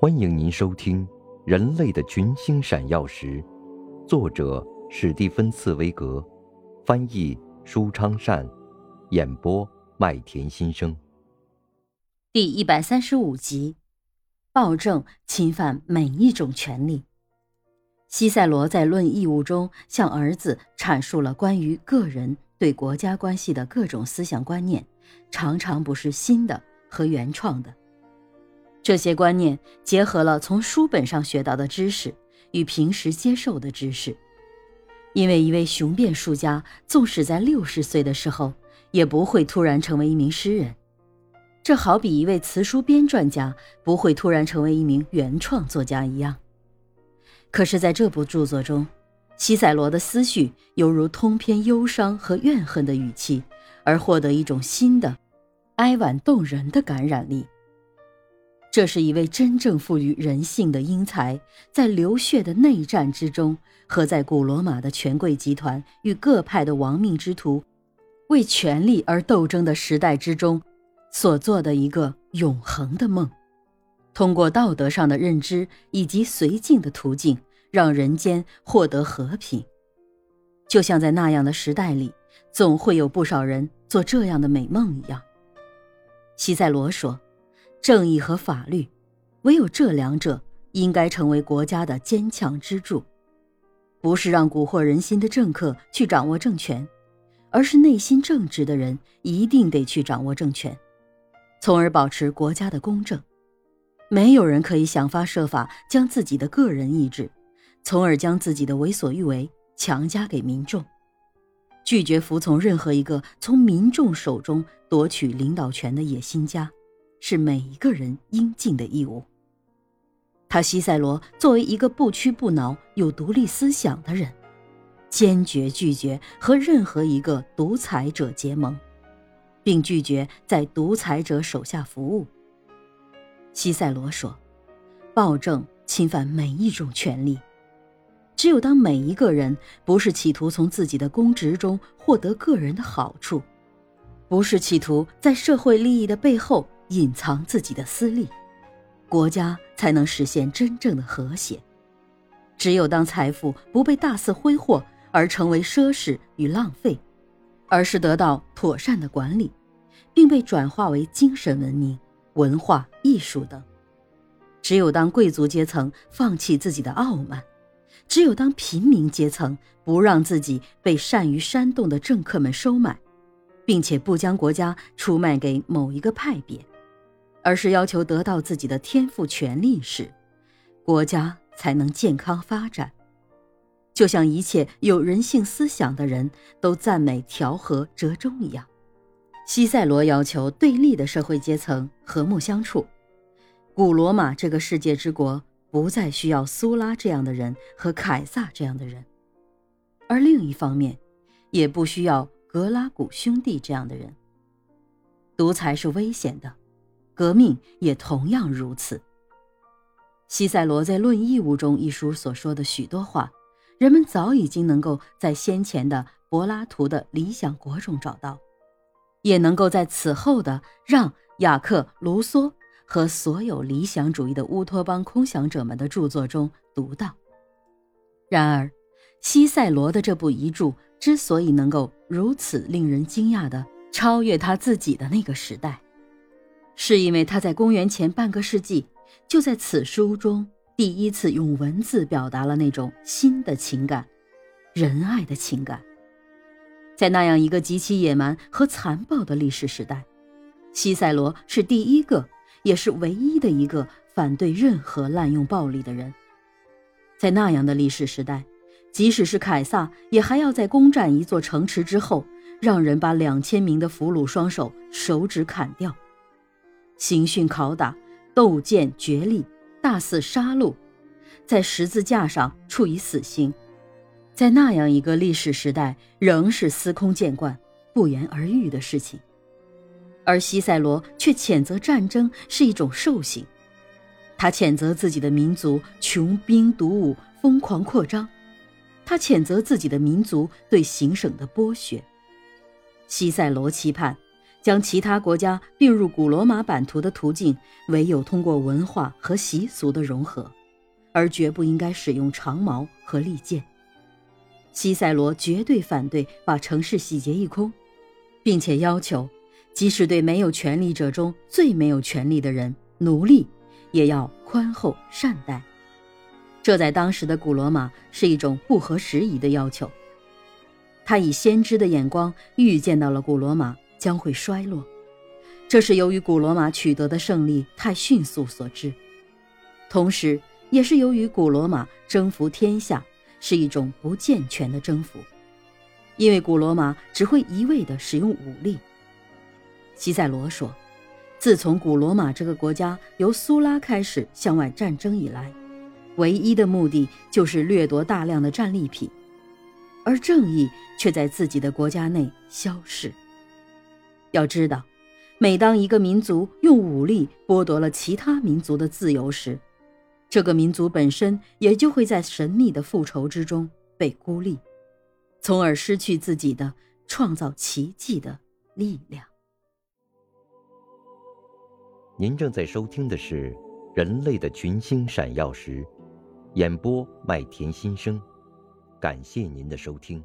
欢迎您收听《人类的群星闪耀时》，作者史蒂芬·茨威格，翻译舒昌善，演播麦田心声。第一百三十五集：暴政侵犯每一种权利。西塞罗在《论义务》中向儿子阐述了关于个人对国家关系的各种思想观念，常常不是新的和原创的。这些观念结合了从书本上学到的知识与平时接受的知识，因为一位雄辩术家纵使在六十岁的时候也不会突然成为一名诗人，这好比一位词书编撰家不会突然成为一名原创作家一样。可是，在这部著作中，西塞罗的思绪犹如通篇忧伤和怨恨的语气，而获得一种新的、哀婉动人的感染力。这是一位真正富于人性的英才，在流血的内战之中，和在古罗马的权贵集团与各派的亡命之徒为权力而斗争的时代之中，所做的一个永恒的梦。通过道德上的认知以及绥靖的途径，让人间获得和平。就像在那样的时代里，总会有不少人做这样的美梦一样。西塞罗说。正义和法律，唯有这两者应该成为国家的坚强支柱，不是让蛊惑人心的政客去掌握政权，而是内心正直的人一定得去掌握政权，从而保持国家的公正。没有人可以想方设法将自己的个人意志，从而将自己的为所欲为强加给民众，拒绝服从任何一个从民众手中夺取领导权的野心家。是每一个人应尽的义务。他西塞罗作为一个不屈不挠、有独立思想的人，坚决拒绝和任何一个独裁者结盟，并拒绝在独裁者手下服务。西塞罗说：“暴政侵犯每一种权利，只有当每一个人不是企图从自己的公职中获得个人的好处，不是企图在社会利益的背后。”隐藏自己的私利，国家才能实现真正的和谐。只有当财富不被大肆挥霍而成为奢侈与浪费，而是得到妥善的管理，并被转化为精神文明、文化艺术等；只有当贵族阶层放弃自己的傲慢，只有当平民阶层不让自己被善于煽动的政客们收买，并且不将国家出卖给某一个派别。而是要求得到自己的天赋权利时，国家才能健康发展。就像一切有人性思想的人都赞美调和折中一样，西塞罗要求对立的社会阶层和睦相处。古罗马这个世界之国不再需要苏拉这样的人和凯撒这样的人，而另一方面，也不需要格拉古兄弟这样的人。独裁是危险的。革命也同样如此。西塞罗在《论义务》中一书所说的许多话，人们早已经能够在先前的柏拉图的《理想国》中找到，也能够在此后的让·雅克·卢梭和所有理想主义的乌托邦空想者们的著作中读到。然而，西塞罗的这部遗著之所以能够如此令人惊讶的超越他自己的那个时代，是因为他在公元前半个世纪，就在此书中第一次用文字表达了那种新的情感，仁爱的情感。在那样一个极其野蛮和残暴的历史时代，西塞罗是第一个，也是唯一的一个反对任何滥用暴力的人。在那样的历史时代，即使是凯撒，也还要在攻占一座城池之后，让人把两千名的俘虏双手手指砍掉。刑讯拷打、斗剑决力、大肆杀戮，在十字架上处以死刑，在那样一个历史时代，仍是司空见惯、不言而喻的事情。而西塞罗却谴责战争是一种兽性，他谴责自己的民族穷兵黩武、疯狂扩张，他谴责自己的民族对行省的剥削。西塞罗期盼。将其他国家并入古罗马版图的途径，唯有通过文化和习俗的融合，而绝不应该使用长矛和利剑。西塞罗绝对反对把城市洗劫一空，并且要求，即使对没有权力者中最没有权力的人奴隶，也要宽厚善待。这在当时的古罗马是一种不合时宜的要求。他以先知的眼光预见到了古罗马将会衰落，这是由于古罗马取得的胜利太迅速所致，同时也是由于古罗马征服天下。是一种不健全的征服，因为古罗马只会一味地使用武力。西塞罗说：“自从古罗马这个国家由苏拉开始向外战争以来，唯一的目的就是掠夺大量的战利品，而正义却在自己的国家内消逝。要知道，每当一个民族用武力剥夺了其他民族的自由时，这个民族本身也就会在神秘的复仇之中被孤立，从而失去自己的创造奇迹的力量。您正在收听的是《人类的群星闪耀时》，演播麦田心声，感谢您的收听。